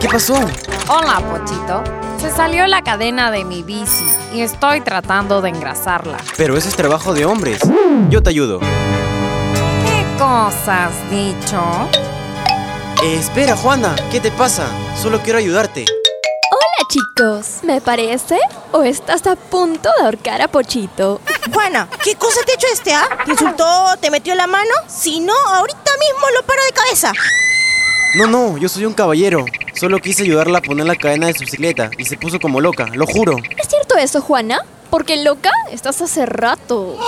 ¿Qué pasó? Hola, Pochito. Se salió la cadena de mi bici y estoy tratando de engrasarla. Pero ese es trabajo de hombres. Yo te ayudo. ¿Qué cosa has dicho? Eh, espera, Juana. ¿Qué te pasa? Solo quiero ayudarte. Hola chicos, ¿me parece? ¿O estás a punto de ahorcar a Pochito? Juana, ¿qué cosa te ha hecho este, ah? ¿Te insultó? ¿Te metió la mano? Si no, ahorita mismo lo paro de cabeza. No, no, yo soy un caballero. Solo quise ayudarla a poner la cadena de su bicicleta y se puso como loca, lo juro. ¿Es cierto eso, Juana? Porque loca estás hace rato.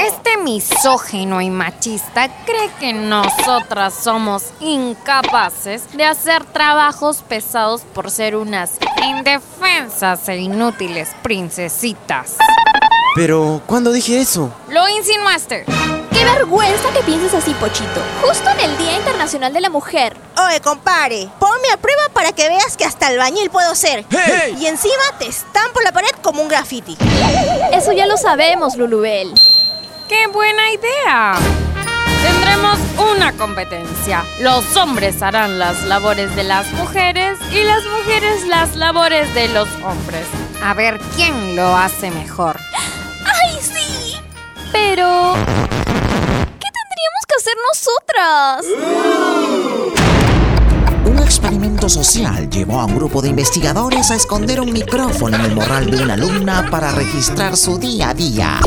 Este misógino y machista cree que nosotras somos incapaces de hacer trabajos pesados por ser unas indefensas e inútiles princesitas. Pero, ¿cuándo dije eso? Lo insinuaste. ¡Qué vergüenza que pienses así, Pochito! Justo en el Día Internacional de la Mujer. Oye, compare, ponme a prueba para que veas que hasta albañil puedo ser. Y encima te estampo la pared como un graffiti. Eso ya lo sabemos, Lulubel. ¡Qué buena idea! Tendremos una competencia. Los hombres harán las labores de las mujeres y las mujeres las labores de los hombres. A ver quién lo hace mejor. ¡Ay, sí! Pero... ¿Qué tendríamos que hacer nosotras? Un experimento social llevó a un grupo de investigadores a esconder un micrófono en el morral de una alumna para registrar su día a día.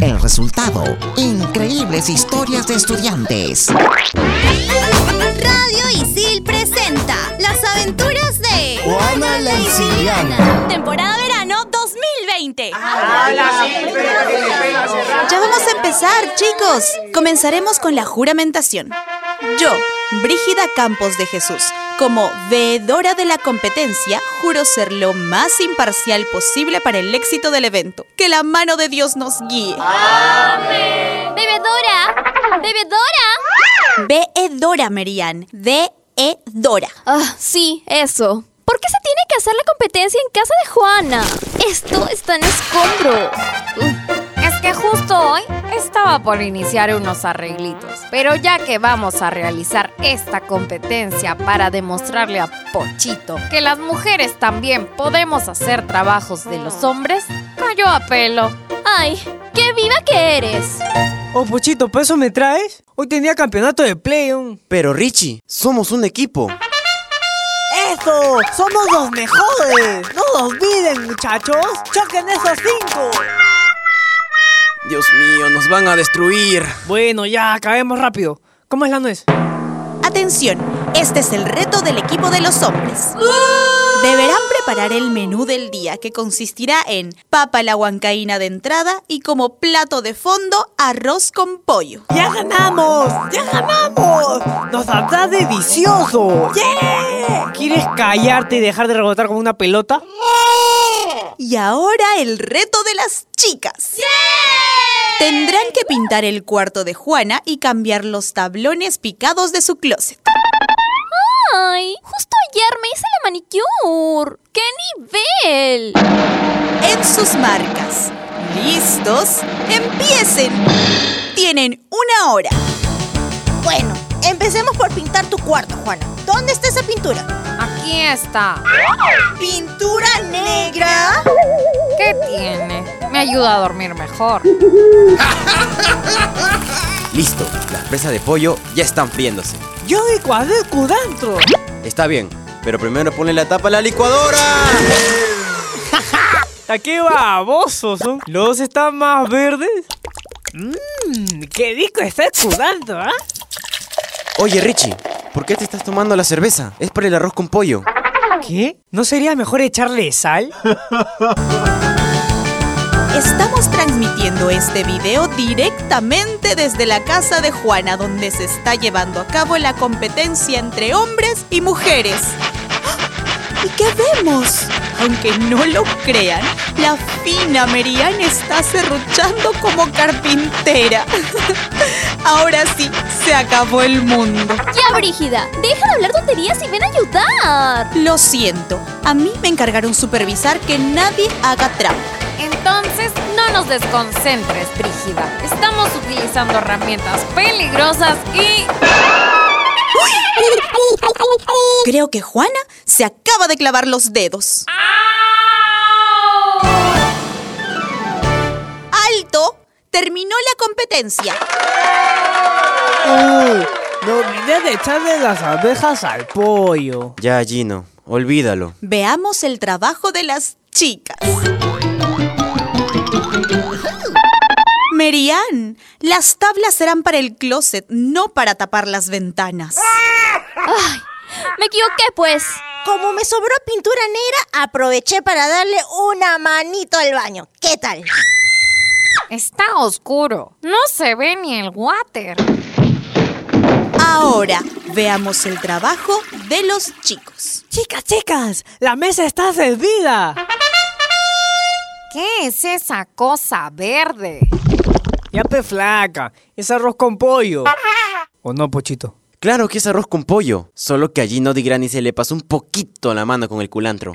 El resultado, increíbles historias de estudiantes. Radio Isil presenta Las aventuras de Juana la Isiliana. Temporada verano 2020. Ya vamos a empezar, chicos. Comenzaremos con la juramentación. Yo, Brígida Campos de Jesús, como veedora de la competencia, juro ser lo más imparcial posible para el éxito del evento. Que la mano de Dios nos guíe. ¡Bebedora! ¡Bebedora! Veedora, Merian. Veedora. Ah, sí, eso. ¿Por qué se tiene que hacer la competencia en casa de Juana? Esto está en escombro. Es que justo hoy estaba por iniciar unos arreglitos. Pero ya que vamos a realizar esta competencia para demostrarle a Pochito que las mujeres también podemos hacer trabajos de los hombres, cayó a pelo. ¡Ay! ¡Qué viva que eres! Oh, Pochito, ¿para eso me traes? Hoy tenía campeonato de play. un- Pero Richie, somos un equipo. ¡Eso! ¡Somos los mejores! ¡No los olviden, muchachos! ¡Choquen esos cinco! Dios mío, nos van a destruir. Bueno, ya, acabemos rápido. ¿Cómo es la nuez? Atención, este es el reto del equipo de los hombres. Deberán preparar el menú del día que consistirá en papa la huancaína de entrada y como plato de fondo arroz con pollo. ¡Ya ganamos! ¡Ya ganamos! ¡Nos saldrá delicioso! ¡Yeah! ¿Quieres callarte y dejar de rebotar como una pelota? Y ahora el reto de las chicas. Tendrán que pintar el cuarto de Juana y cambiar los tablones picados de su closet. ¡Ay! Justo ayer me hice la manicure. ¡Qué nivel! En sus marcas. ¿Listos? ¡Empiecen! Tienen una hora. Bueno, empecemos por pintar tu cuarto, Juana. ¿Dónde está esa pintura? Aquí está. ¿Pintura negra? ¿Qué tiene? Me ayuda a dormir mejor. Listo, las presas de pollo ya están friéndose. ¡Yo de cuadro dentro! Está bien, pero primero ponle la tapa a la licuadora. ¿A qué babosos son? ¿Los están más verdes? Mmm, qué rico está escudando, ¿ah? Oye, Richie, ¿por qué te estás tomando la cerveza? Es para el arroz con pollo. ¿Qué? ¿No sería mejor echarle sal? Estamos transmitiendo este video directamente desde la casa de Juana, donde se está llevando a cabo la competencia entre hombres y mujeres. ¿Y qué vemos? Aunque no lo crean, la fina Merian está serruchando como carpintera. Ahora sí, se acabó el mundo. Ya, Brígida, deja de hablar tonterías y ven a ayudar. Lo siento, a mí me encargaron supervisar que nadie haga trampa. Entonces, no nos desconcentres, Brígida. Estamos utilizando herramientas peligrosas y... Creo que Juana se acaba de clavar los dedos. ¡Alto! Terminó la competencia. Uy, me olvidé de echarle las abejas al pollo. Ya, Gino, olvídalo. Veamos el trabajo de las chicas. Merian, las tablas serán para el closet, no para tapar las ventanas. Ay, me equivoqué pues. Como me sobró pintura negra, aproveché para darle una manito al baño. ¿Qué tal? Está oscuro. No se ve ni el water. Ahora veamos el trabajo de los chicos. Chicas, chicas, la mesa está servida. ¿Qué es esa cosa verde? Ya pe flaca, es arroz con pollo. ¿O no, Pochito? Claro que es arroz con pollo, solo que a Gino Di Grani se le pasó un poquito la mano con el culantro.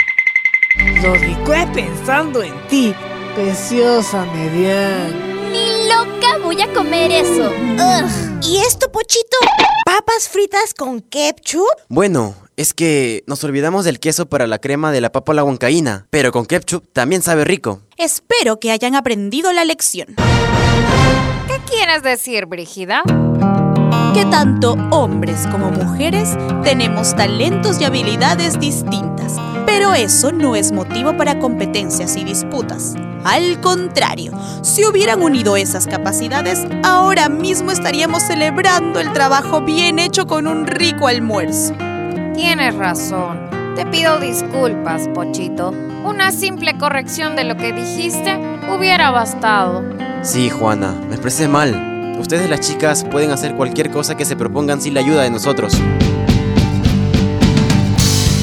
Lo licué pensando en ti, preciosa Median. Ni loca voy a comer eso. Ugh. ¿Y esto, Pochito? ¿Papas fritas con ketchup? Bueno, es que nos olvidamos del queso para la crema de la papa a la huancaína, pero con ketchup también sabe rico. Espero que hayan aprendido la lección. ¿Qué quieres decir, Brígida? Que tanto hombres como mujeres tenemos talentos y habilidades distintas, pero eso no es motivo para competencias y disputas. Al contrario, si hubieran unido esas capacidades, ahora mismo estaríamos celebrando el trabajo bien hecho con un rico almuerzo. Tienes razón. Te pido disculpas, Pochito. Una simple corrección de lo que dijiste hubiera bastado. Sí, Juana, me expresé mal. Ustedes las chicas pueden hacer cualquier cosa que se propongan sin la ayuda de nosotros.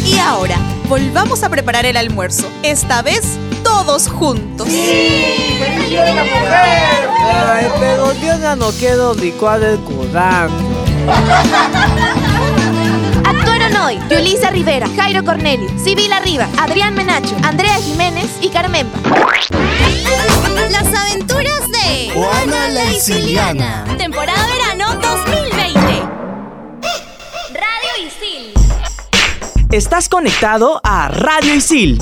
Y ahora, volvamos a preparar el almuerzo. Esta vez, todos juntos. Ay, pero yo ya no quiero licuar el. Actuaron hoy Yulisa Rivera, Jairo Cornelio, Sibila Riva, Adrián Menacho, Andrea Jiménez y Carmenpa. Isiliana. Temporada verano 2020. Radio Isil. Estás conectado a Radio Isil